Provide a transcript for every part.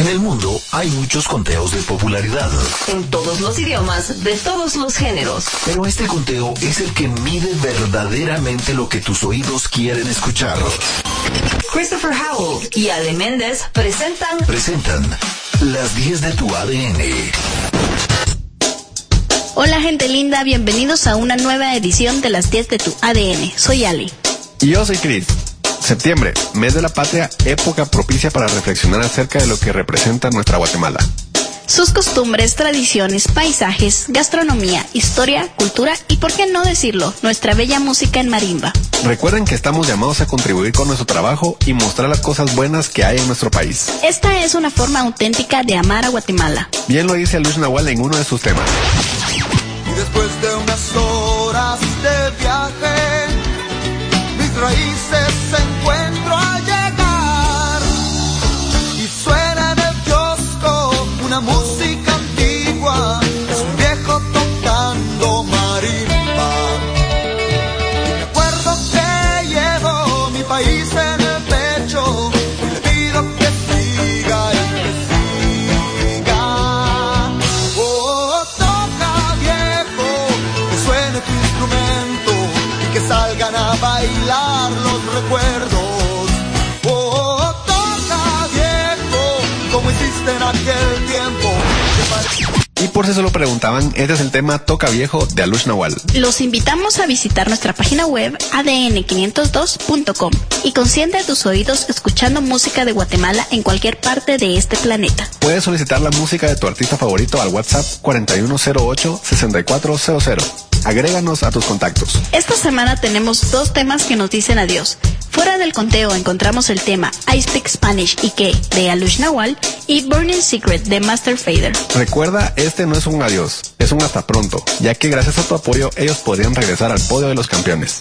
En el mundo hay muchos conteos de popularidad. En todos los idiomas, de todos los géneros. Pero este conteo es el que mide verdaderamente lo que tus oídos quieren escuchar. Christopher Howell y Ale Méndez presentan. Presentan las 10 de tu ADN. Hola gente linda, bienvenidos a una nueva edición de las 10 de tu ADN. Soy Ale. Y yo soy Chris. Septiembre, mes de la patria, época propicia para reflexionar acerca de lo que representa nuestra Guatemala. Sus costumbres, tradiciones, paisajes, gastronomía, historia, cultura y, por qué no decirlo, nuestra bella música en marimba. Recuerden que estamos llamados a contribuir con nuestro trabajo y mostrar las cosas buenas que hay en nuestro país. Esta es una forma auténtica de amar a Guatemala. Bien lo dice Luis Nahual en uno de sus temas. Y después de unas horas de viaje, raíces encuentro a Y por si se lo preguntaban, este es el tema Toca Viejo de Alush Nahual. Los invitamos a visitar nuestra página web adn502.com y consiente tus oídos escuchando música de Guatemala en cualquier parte de este planeta. Puedes solicitar la música de tu artista favorito al WhatsApp 4108-6400. Agréganos a tus contactos. Esta semana tenemos dos temas que nos dicen adiós. Fuera del conteo encontramos el tema I Speak Spanish y que de Alush Nawal y Burning Secret de Master Fader. Recuerda, este no es un adiós, es un hasta pronto, ya que gracias a tu apoyo ellos podrían regresar al podio de los campeones.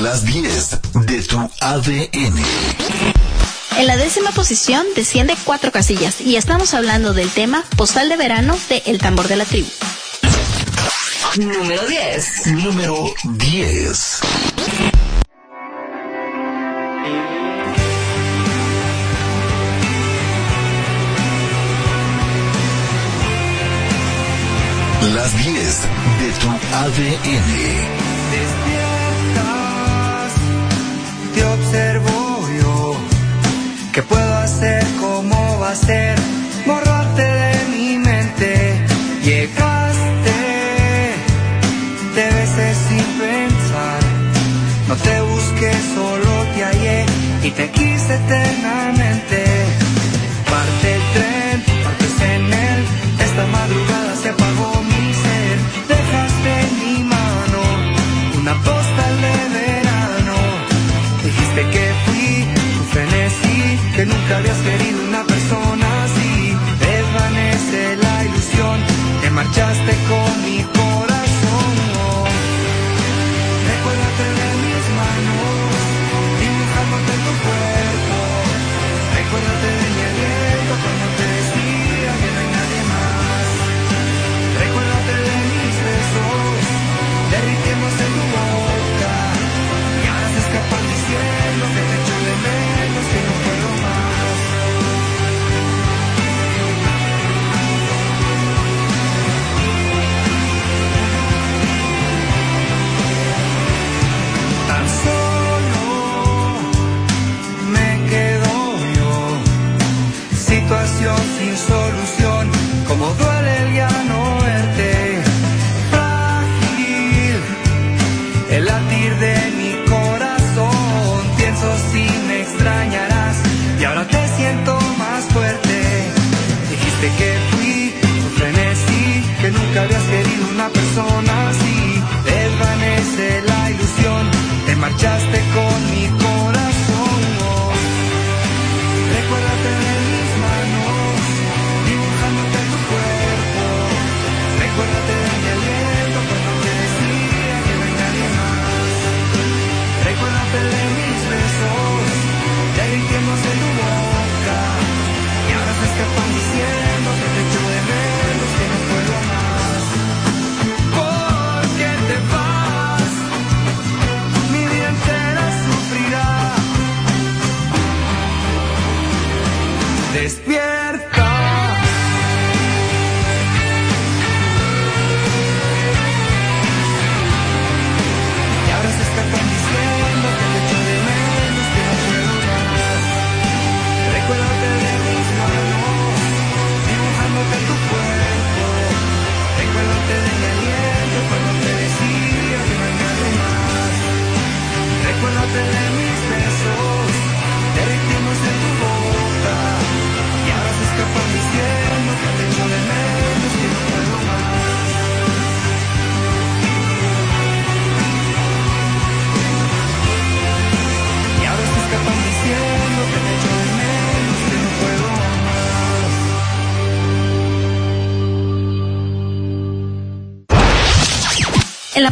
Las 10 de tu ADN. En la décima posición desciende cuatro casillas y estamos hablando del tema Postal de Verano de El Tambor de la Tribu. Número 10. Número 10. Las 10 de tu ADN. despiertas, te observo yo. ¿Qué puedo hacer? ¿Cómo va a ser? Borrarte hallé y te quise eternamente. Parte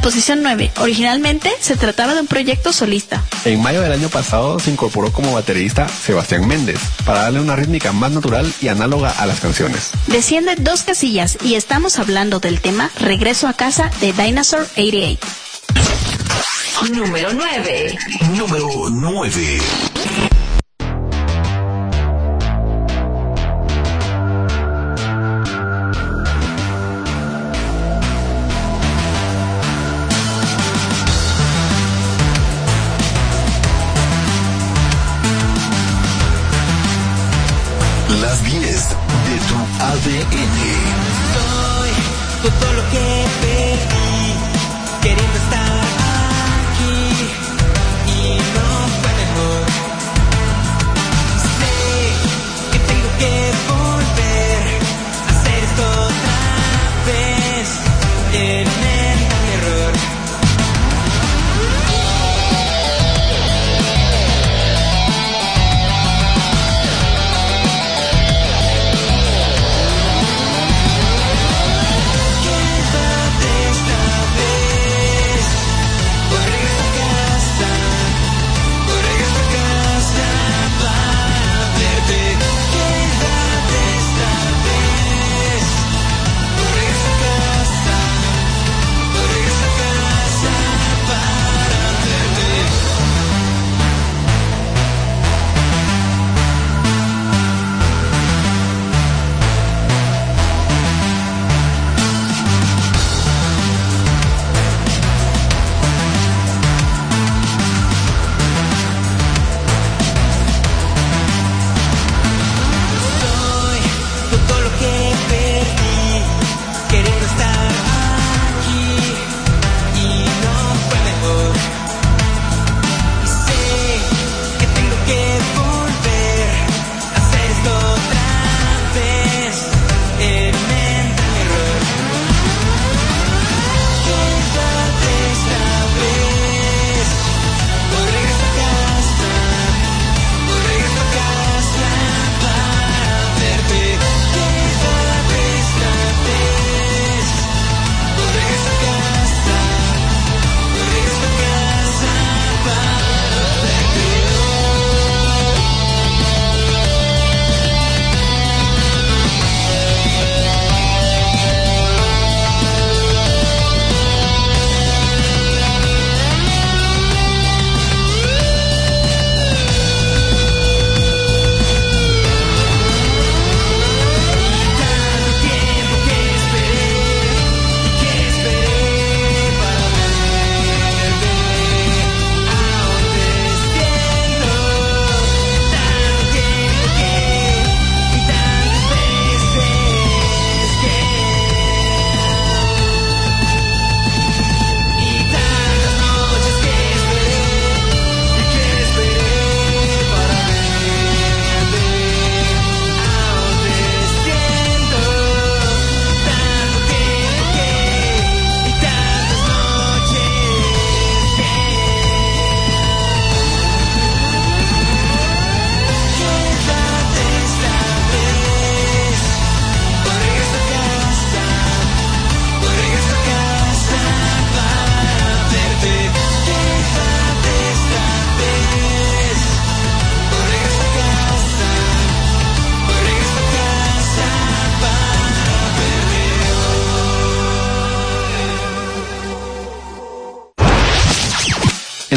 posición 9. Originalmente se trataba de un proyecto solista. En mayo del año pasado se incorporó como baterista Sebastián Méndez para darle una rítmica más natural y análoga a las canciones. Desciende dos casillas y estamos hablando del tema Regreso a casa de Dinosaur 88. Número 9. Número 9.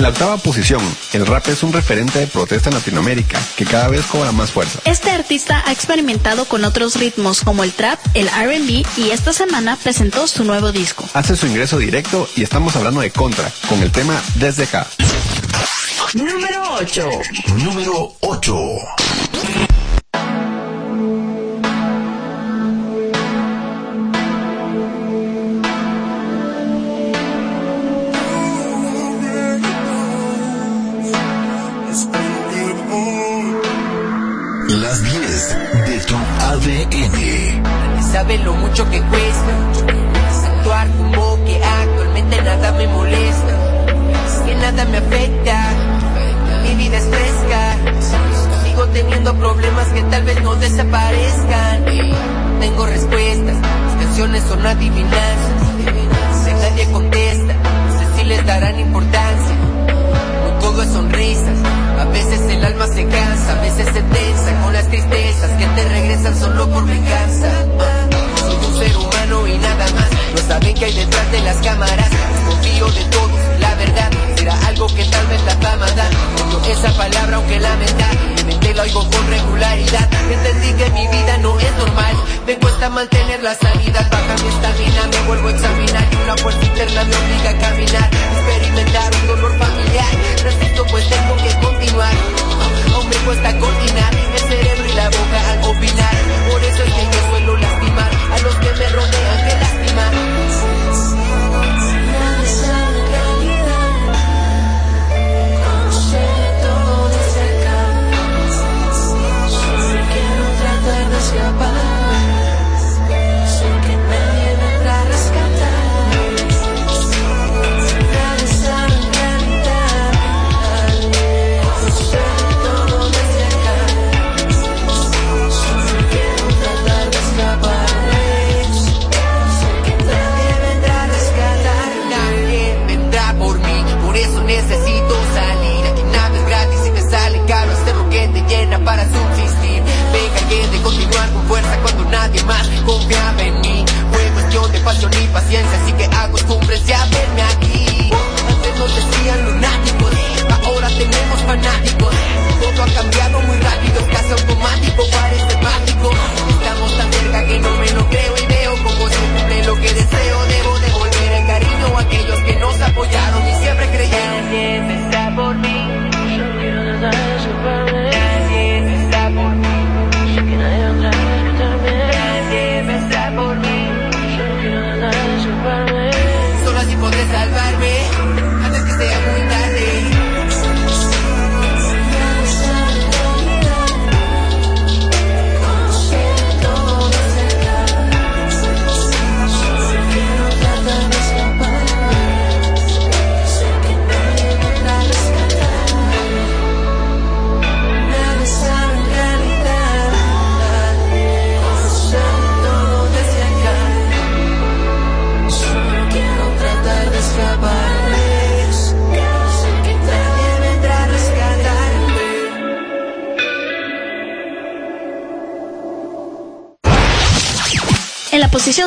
La octava posición, el rap es un referente de protesta en Latinoamérica, que cada vez cobra más fuerza. Este artista ha experimentado con otros ritmos como el trap, el RB y esta semana presentó su nuevo disco. Hace su ingreso directo y estamos hablando de Contra, con el tema Desde acá. Número 8. Número 8. ADN. Sabe lo mucho que cuesta actuar como que actualmente nada me molesta, que nada me afecta, mi vida es fresca, sigo teniendo problemas que tal vez no desaparezcan, tengo respuestas, mis canciones son adivinanzas,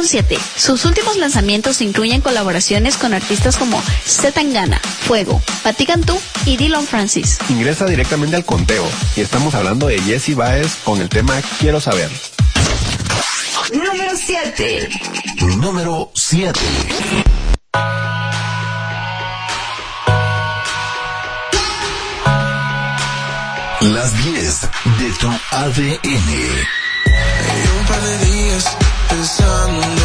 En la posición 7, sus últimos lanzamientos incluyen colaboraciones con artistas como Zetangana, Fuego, Patti Cantú y Dylan Francis. Ingresa directamente al conteo y estamos hablando de Jesse Baez con el tema Quiero saber. Número 7. Número 7. Las 10 de tu ADN. sun.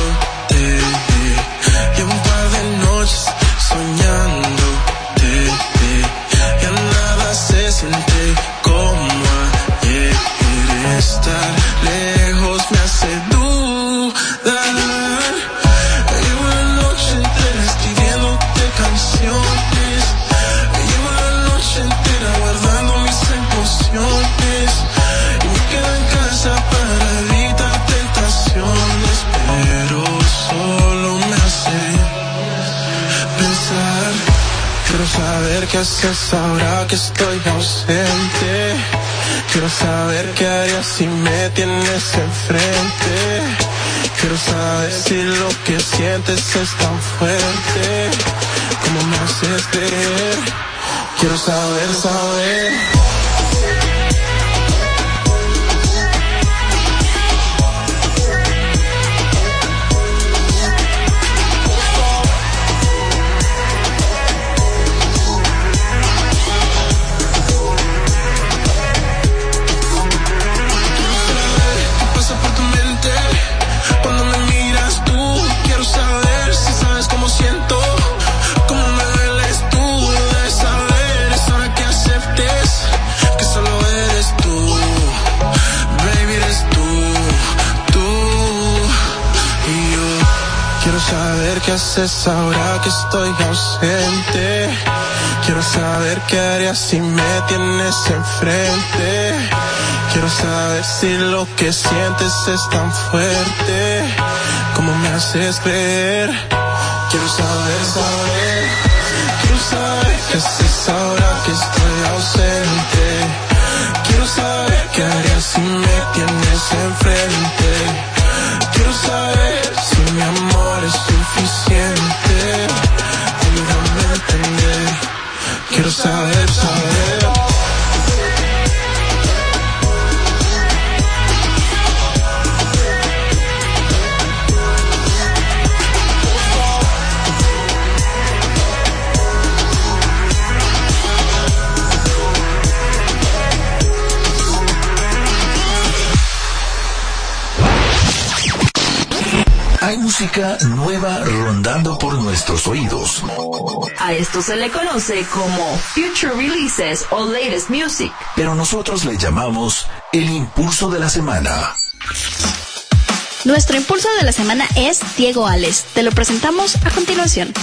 Qué haces ahora que estoy ausente. Quiero saber qué harías si me tienes enfrente. Quiero saber si lo que sientes es tan fuerte. Como me haces creer Quiero saber, saber. Saber qué haces ahora que estoy ausente. Quiero saber qué harías si me tienes enfrente. Quiero saber si lo que sientes es tan fuerte como me haces creer. Quiero saber, saber. Quiero saber qué haces ahora que estoy ausente. Quiero saber qué harías si me tienes enfrente. Quiero saber si mi amor es suficiente. Ayúdame a entender. Quiero saber, saber. Hay música nueva rondando por nuestros oídos. A esto se le conoce como Future Releases o Latest Music. Pero nosotros le llamamos el impulso de la semana. Nuestro impulso de la semana es Diego Ales. Te lo presentamos a continuación.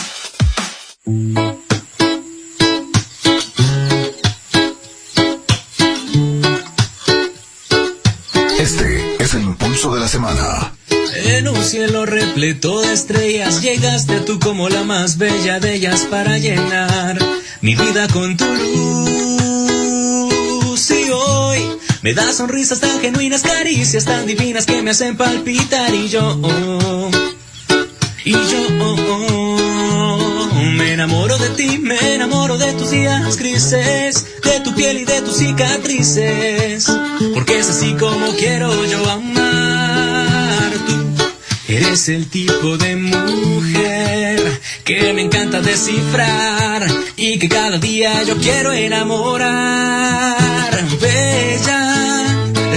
Este es el impulso de la semana. En un cielo repleto de estrellas llegaste tú como la más bella de ellas para llenar mi vida con tu luz. Y hoy me das sonrisas tan genuinas, caricias tan divinas que me hacen palpitar y yo, y yo me enamoro de ti, me enamoro de tus días grises, de tu piel y de tus cicatrices, porque es así como quiero yo amar. Eres el tipo de mujer que me encanta descifrar y que cada día yo quiero enamorar. Bella,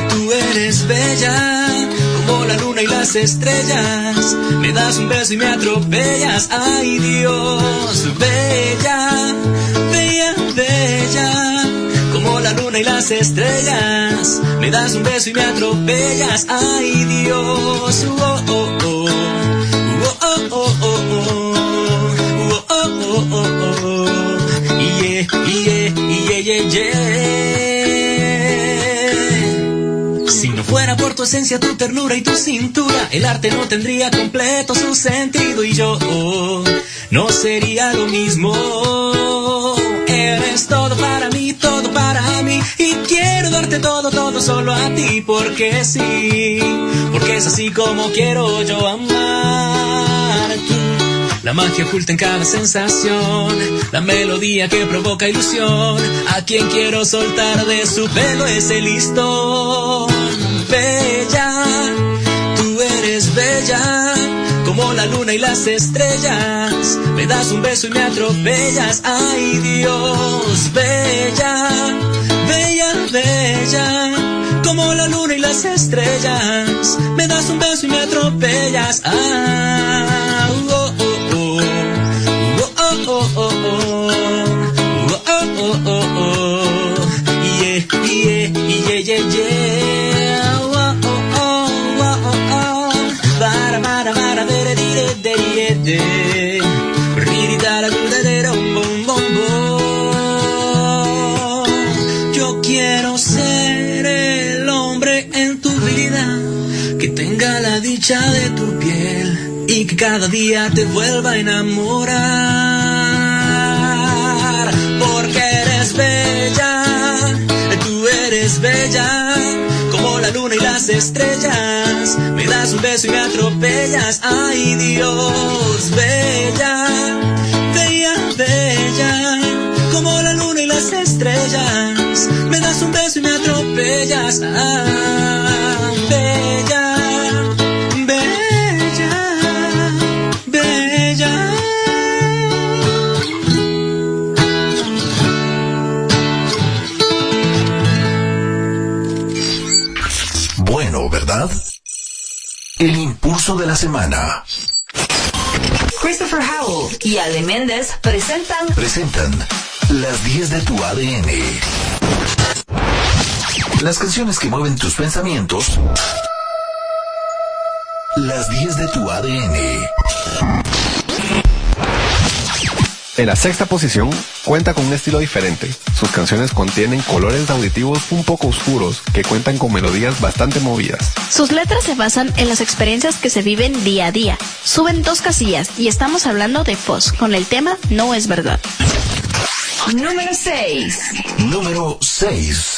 tú eres bella como la luna y las estrellas. Me das un beso y me atropellas. Ay Dios, bella, y las estrellas. Me das un beso y me atropellas. Ay Dios, oh, oh, oh. Oh, oh, oh, oh, oh. Oh, oh, oh, oh, oh. Yeah. Si no fuera por tu esencia, tu ternura y tu cintura, el arte no tendría completo su sentido y yo oh, no sería lo mismo. Eres todo para mí, todo y quiero darte todo, todo solo a ti porque sí, porque es así como quiero yo amar tú. La magia oculta en cada sensación, la melodía que provoca ilusión. A quien quiero soltar de su pelo ese listón. Bella, la luna y las estrellas. Me das un beso y me atropellas. Ay Dios, bella, bella, bella, como la luna y las estrellas. Me das un beso y me atropellas. Ah, oh, oh, oh. Oh, oh, oh, oh. Oh, oh, oh, oh, oh. Yeah, yeah, yeah, yeah, yeah. Bom. Yo quiero ser el hombre en tu vida que tenga la dicha de tu piel y que cada día te vuelva a enamorar. Porque eres bella, tú eres bella, luna y las estrellas. Me das un beso y me atropellas. Ay Dios, bella, bella, bella. Como la luna y las estrellas. Me das un beso y me atropellas. Ay, ¿verdad? El impulso de la semana. Christopher Howell y Ale Méndez presentan Presentan las 10 de tu ADN. Las canciones que mueven tus pensamientos. Las 10 de tu ADN. En la sexta posición, cuenta con un estilo diferente. Sus canciones contienen colores auditivos un poco oscuros que cuentan con melodías bastante movidas. Sus letras se basan en las experiencias que se viven día a día. Suben dos casillas y estamos hablando de Foz con el tema No es verdad. número 6. Número 6.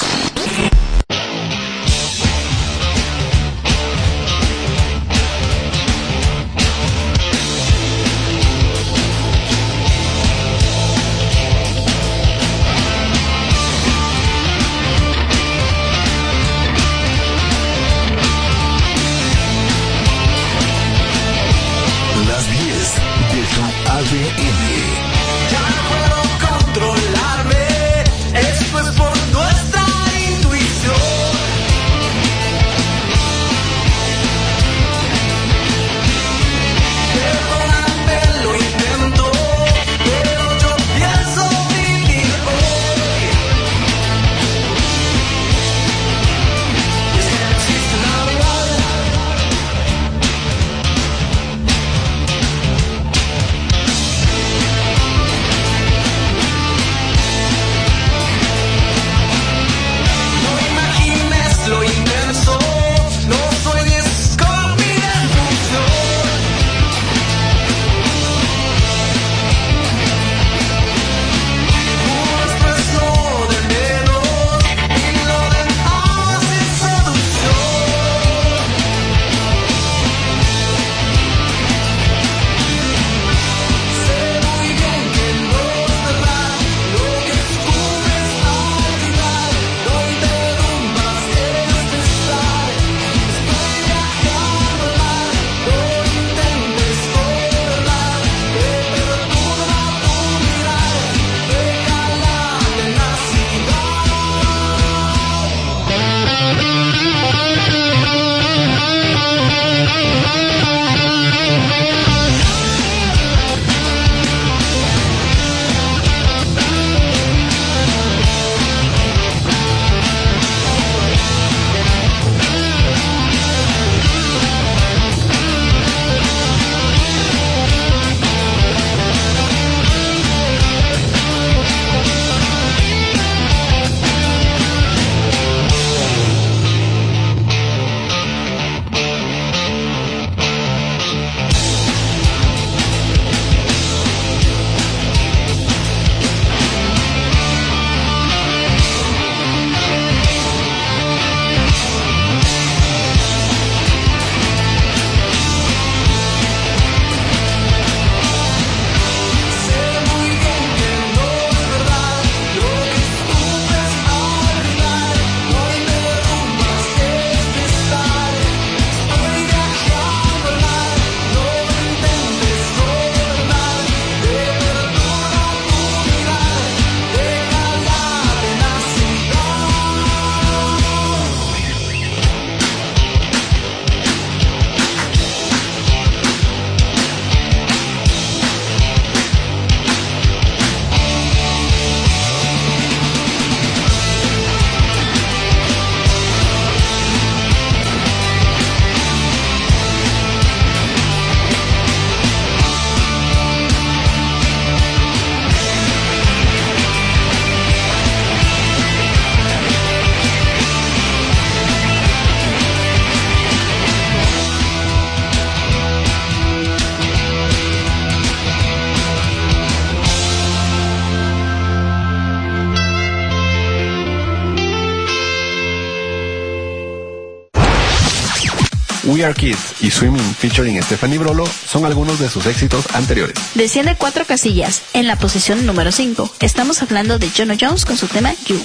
Kids y Swimming featuring Stephanie Brolo son algunos de sus éxitos anteriores. Desciende cuatro casillas en la posición número 5. Estamos hablando de Jono Jones con su tema You.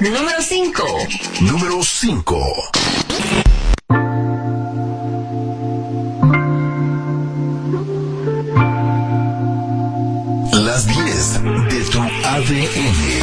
Número 5. Número 5. Las 10 de tu ADN.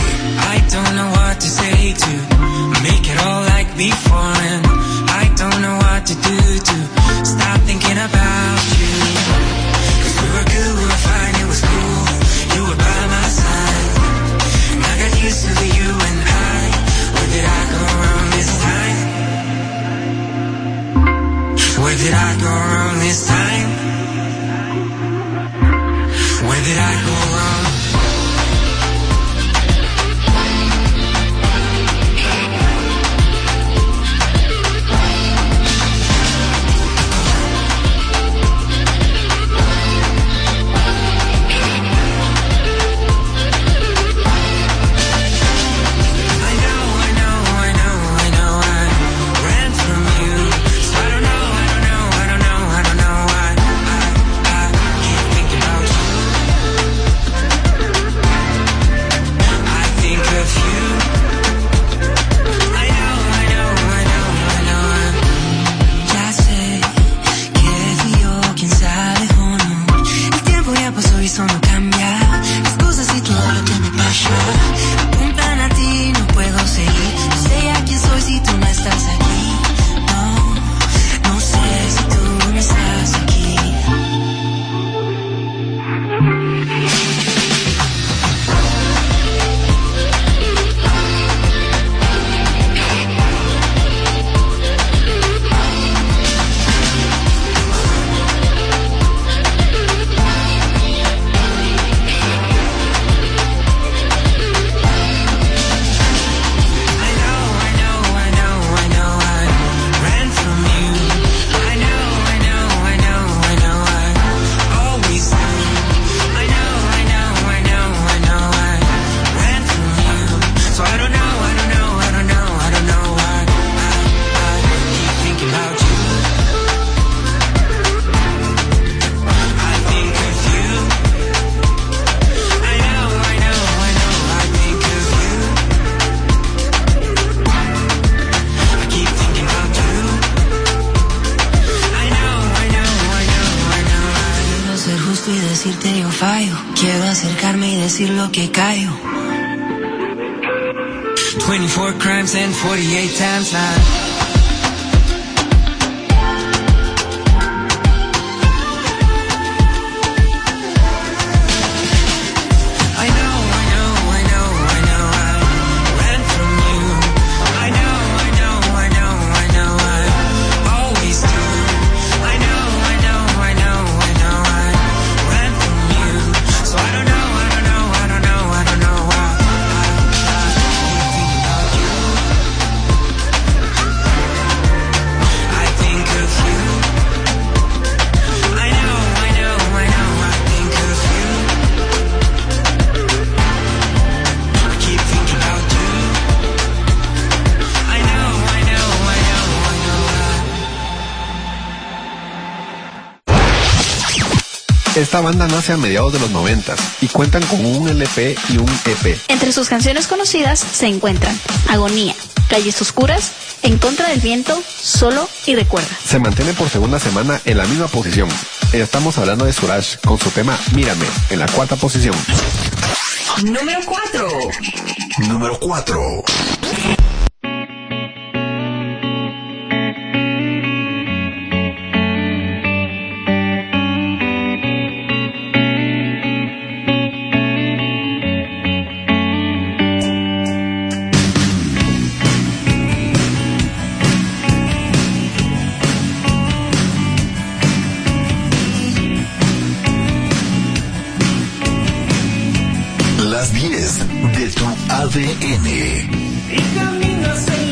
Esta banda nace a mediados de los noventas y cuentan con un LP y un EP. Entre sus canciones conocidas se encuentran Agonía, Calles Oscuras, En contra del viento, Solo y Recuerda. Se mantiene por segunda semana en la misma posición. Estamos hablando de Suraj con su tema Mírame, en la cuarta posición. Número 4. Número 4. Projeto sem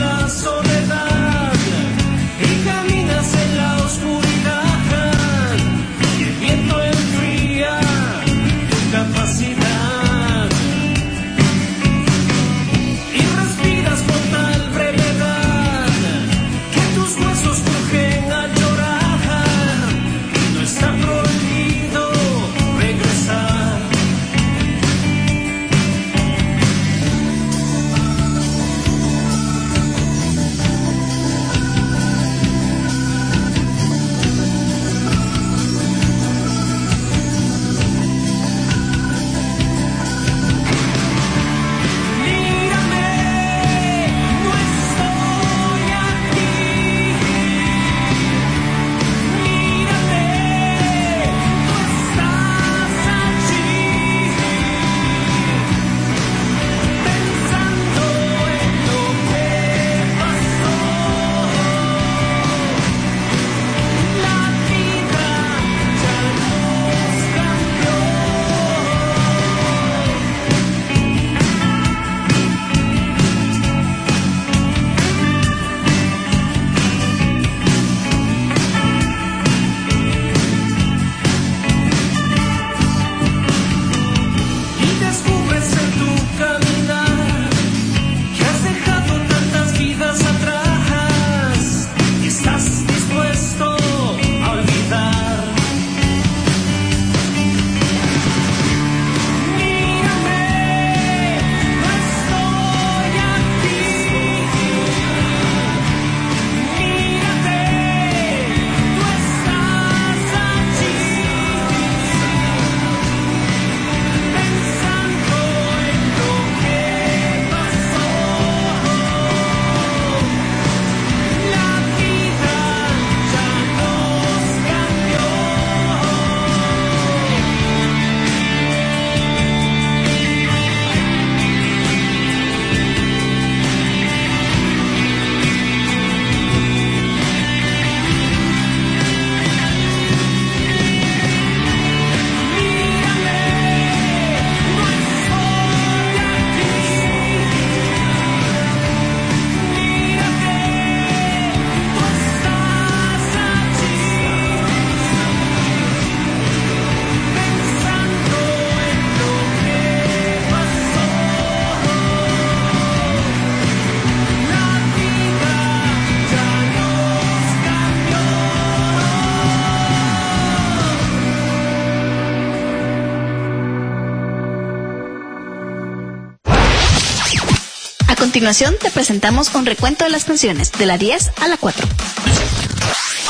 continuación te presentamos un recuento de las canciones de la 10 a la 4.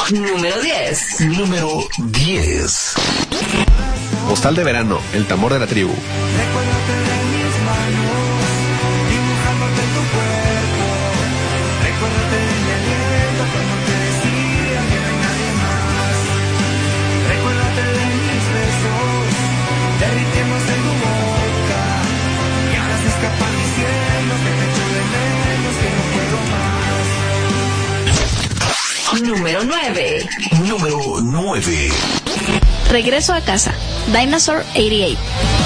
Número 10. Número 10. Postal de verano, el tambor de la tribu. Número 9. Número 9. Regreso a casa. Dinosaur 88.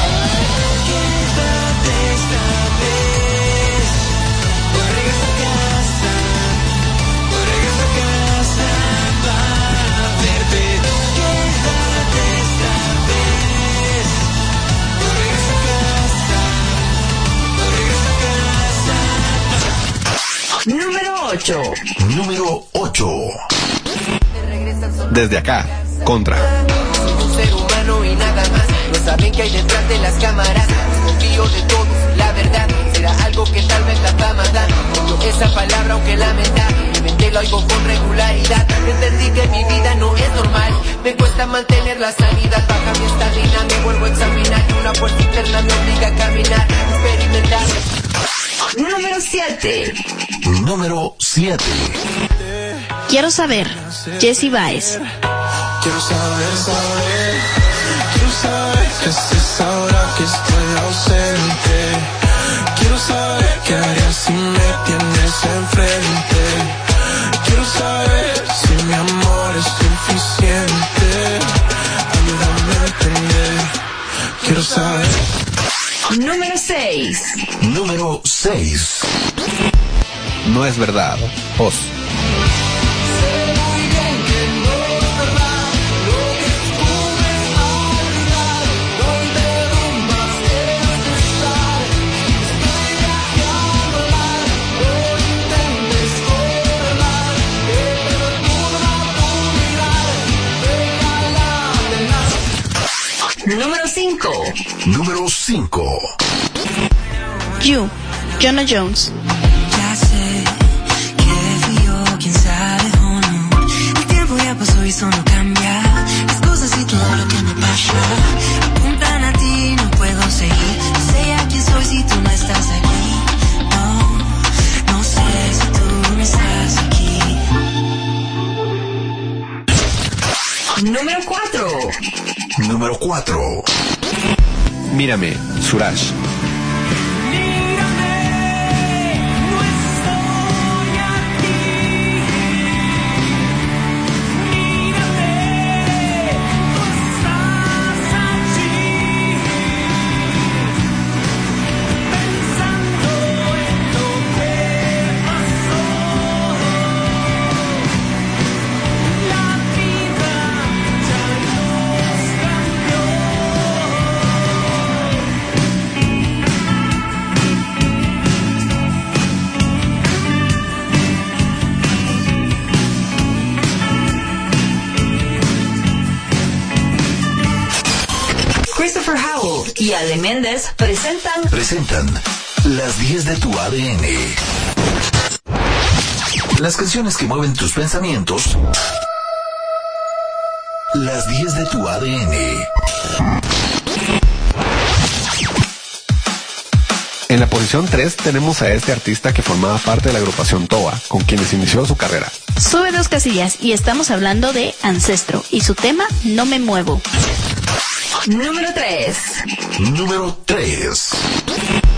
8. Número 8. Desde acá, contra. un ser humano y nada más. No saben que hay detrás de las cámaras. Confío de todos, la verdad. Será algo que tal vez la fama da. Esa palabra aunque lamenta. Mi mente lo oigo con regularidad. Entendí que mi vida no es normal. Me cuesta mantener la sanidad. Baja mi estamina, me vuelvo a examinar. Y una fuerza interna me obliga a caminar. Experimentar. Número 7. Número 7. Quiero saber. Jesse Baez. Quiero saber, saber, quiero saber qué haces ahora que estoy ausente. Quiero saber qué harías si me tienes enfrente. Número 6. No es verdad. Os. Número 5. Número 5. You. Jonah Jones. Ya sé que fui yo quien sabe o no. El tiempo ya pasó y eso no cambia. Las cosas y todo lo que me pasa apuntan a ti, no puedo seguir. No sé a quién soy si tú no estás aquí. No, no sé si tú no estás aquí. Número 4. Número 4. Mírame, Suraj. Howell y Ale Méndez presentan Presentan las 10 de tu ADN. Las canciones que mueven tus pensamientos. Las 10 de tu ADN. En la posición 3 tenemos a este artista que formaba parte de la agrupación TOA, con quienes inició su carrera. Sube dos casillas y estamos hablando de Ancestro y su tema No me muevo. Número 3. Número 3.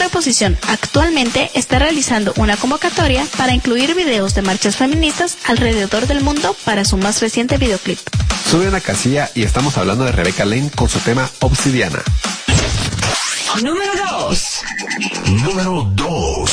En la segunda posición, actualmente está realizando una convocatoria para incluir videos de marchas feministas alrededor del mundo para su más reciente videoclip. Sube una casilla y estamos hablando de Rebecca Lane con su tema Obsidiana. Número 2. Número 2.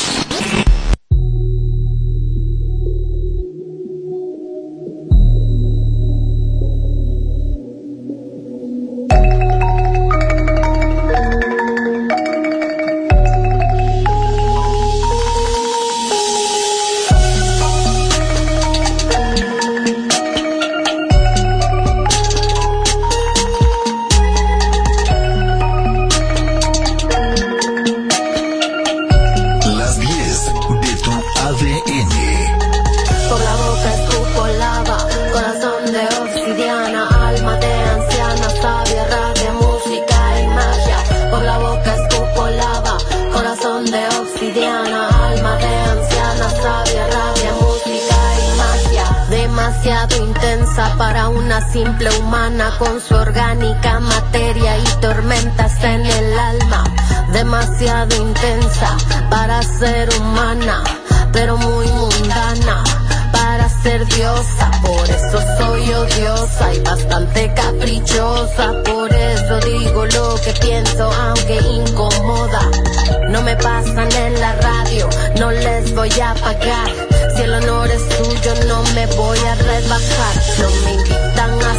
Simple humana con su orgánica materia y tormentas en el alma. Demasiado intensa para ser humana, pero muy mundana para ser diosa, por eso soy odiosa y bastante caprichosa, por eso digo lo que pienso aunque incomoda. No me pasan en la radio, no les voy a pagar. Si el honor es suyo, no me voy a rebajar. No me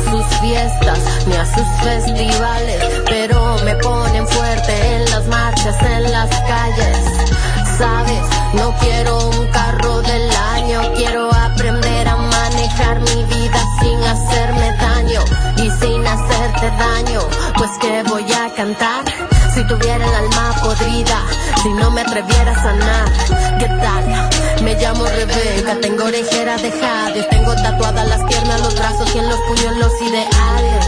sus fiestas ni a sus festivales, pero me ponen fuerte en las marchas, en las calles. Sabes, no quiero un carro del año, quiero aprender a manejar mi vida sin hacerme daño y sin supieras que voy a cantar. Si tuviera el alma podrida, si no me atreviera a sanar. ¿Qué tal? Me llamo Rebeca, tengo orejera de Hades, tengo tatuadas las piernas, los brazos y en los puños los ideales.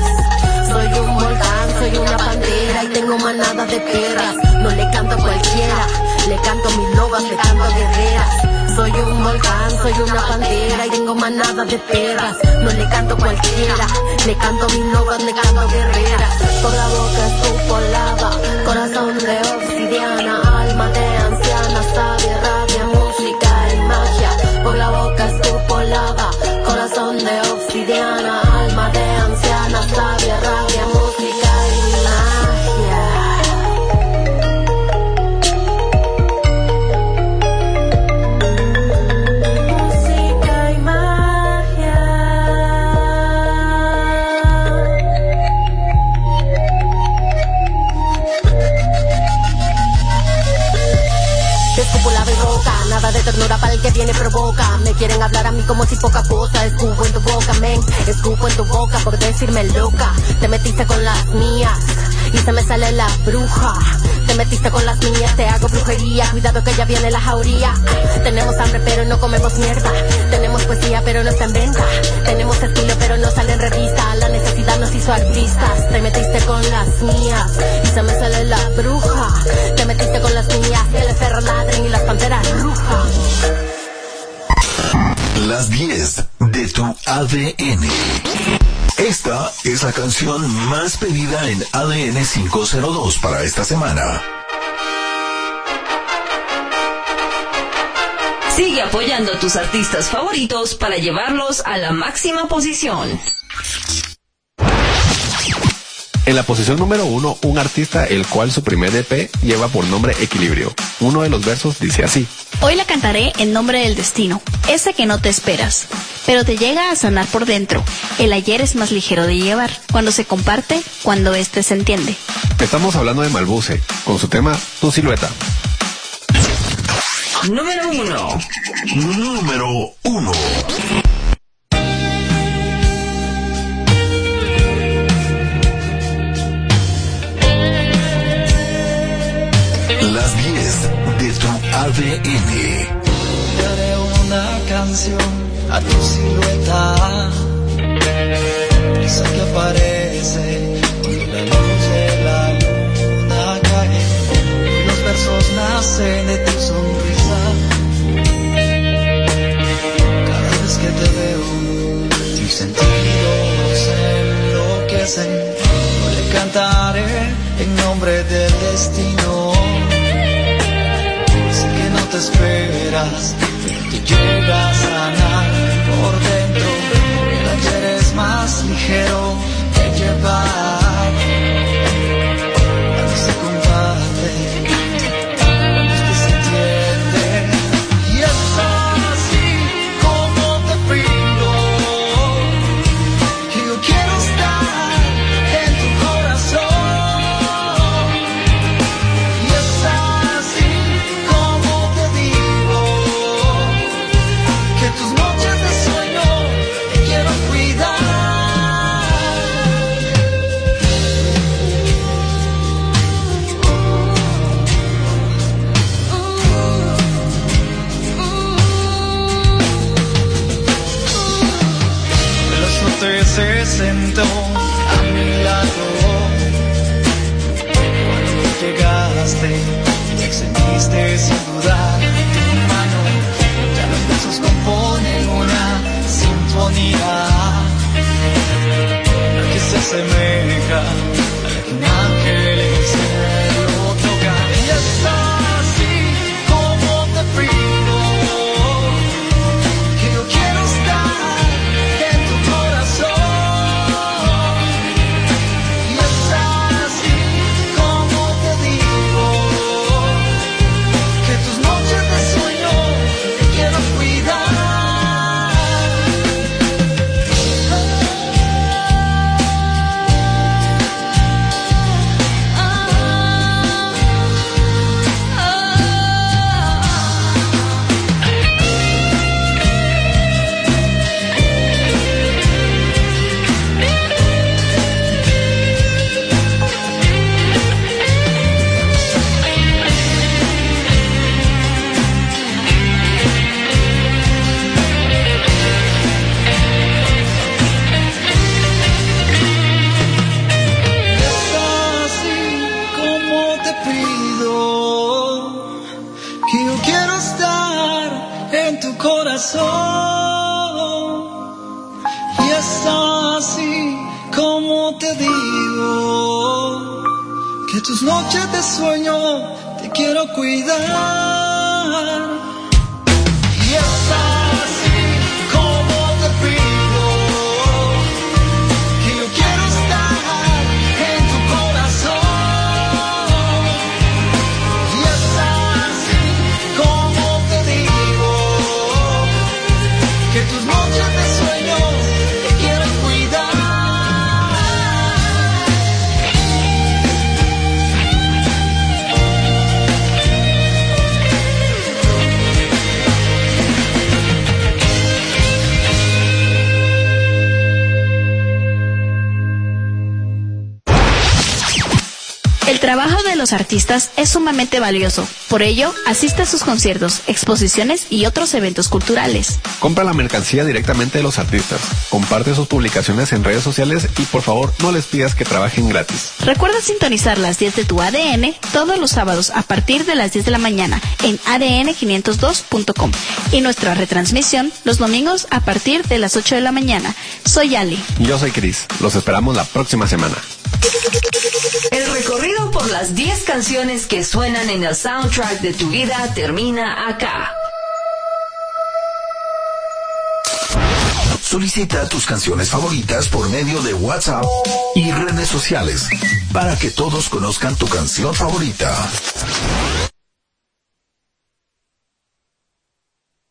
Soy un volcán, soy una pantera y tengo manada de perras. No le canto a cualquiera, le canto mis lobas, le canto a guerreras. Soy un volcán, soy una pantera y tengo manada de perras. No le canto cualquiera, le canto mis lobas, le canto guerreras. La boca escupo lava, corazón de obsidiana, alma de anciana, sabia, rabia, música y magia. Por la hablar a mí como si poca cosa. Escupo en tu boca, men. Escupo en tu boca por decirme loca. Te metiste con las mías y se me sale la bruja. Te metiste con las mías, te hago brujería. Cuidado que ya viene la jauría. Tenemos hambre pero no comemos mierda. Tenemos poesía pero no está en venta. Tenemos estilo pero no sale en revista. La necesidad nos hizo artistas. Te metiste con las mías y se me sale la bruja. Te metiste con las mías, el perro ladren y las panteras rujan. Las 10 de tu ADN. Esta es la canción más pedida en ADN 502 para esta semana. Sigue apoyando a tus artistas favoritos para llevarlos a la máxima posición. En la posición número uno, un artista el cual su primer EP lleva por nombre Equilibrio. Uno de los versos dice así. Hoy la cantaré en nombre del destino, ese que no te esperas, pero te llega a sanar por dentro. El ayer es más ligero de llevar, cuando se comparte, cuando este se entiende. Estamos hablando de Malbuce, con su tema Tu Silueta. Número 1. Número 1. ADN. Haré una canción a tu silueta. Esa que aparece cuando la de la luna cae. Los versos nacen de tu sonrisa. Cada vez que te veo, mis sentidos enloquecen. Yo le cantaré en nombre del destino. Esperas, te llega a sanar por dentro. El ayer es más ligero que llevar. Quiero los artistas es sumamente valioso. Por ello, asiste a sus conciertos, exposiciones y otros eventos culturales. Compra la mercancía directamente de los artistas. Comparte sus publicaciones en redes sociales y por favor no les pidas que trabajen gratis. Recuerda sintonizar las 10 de tu ADN todos los sábados a partir de las 10 de la mañana en adn502.com y nuestra retransmisión los domingos a partir de las 8 de la mañana. Soy Ali. Yo soy Chris. Los esperamos la próxima semana. El recorrido por las 10 canciones que suenan en el soundtrack de tu vida termina acá. Solicita tus canciones favoritas por medio de WhatsApp y redes sociales para que todos conozcan tu canción favorita.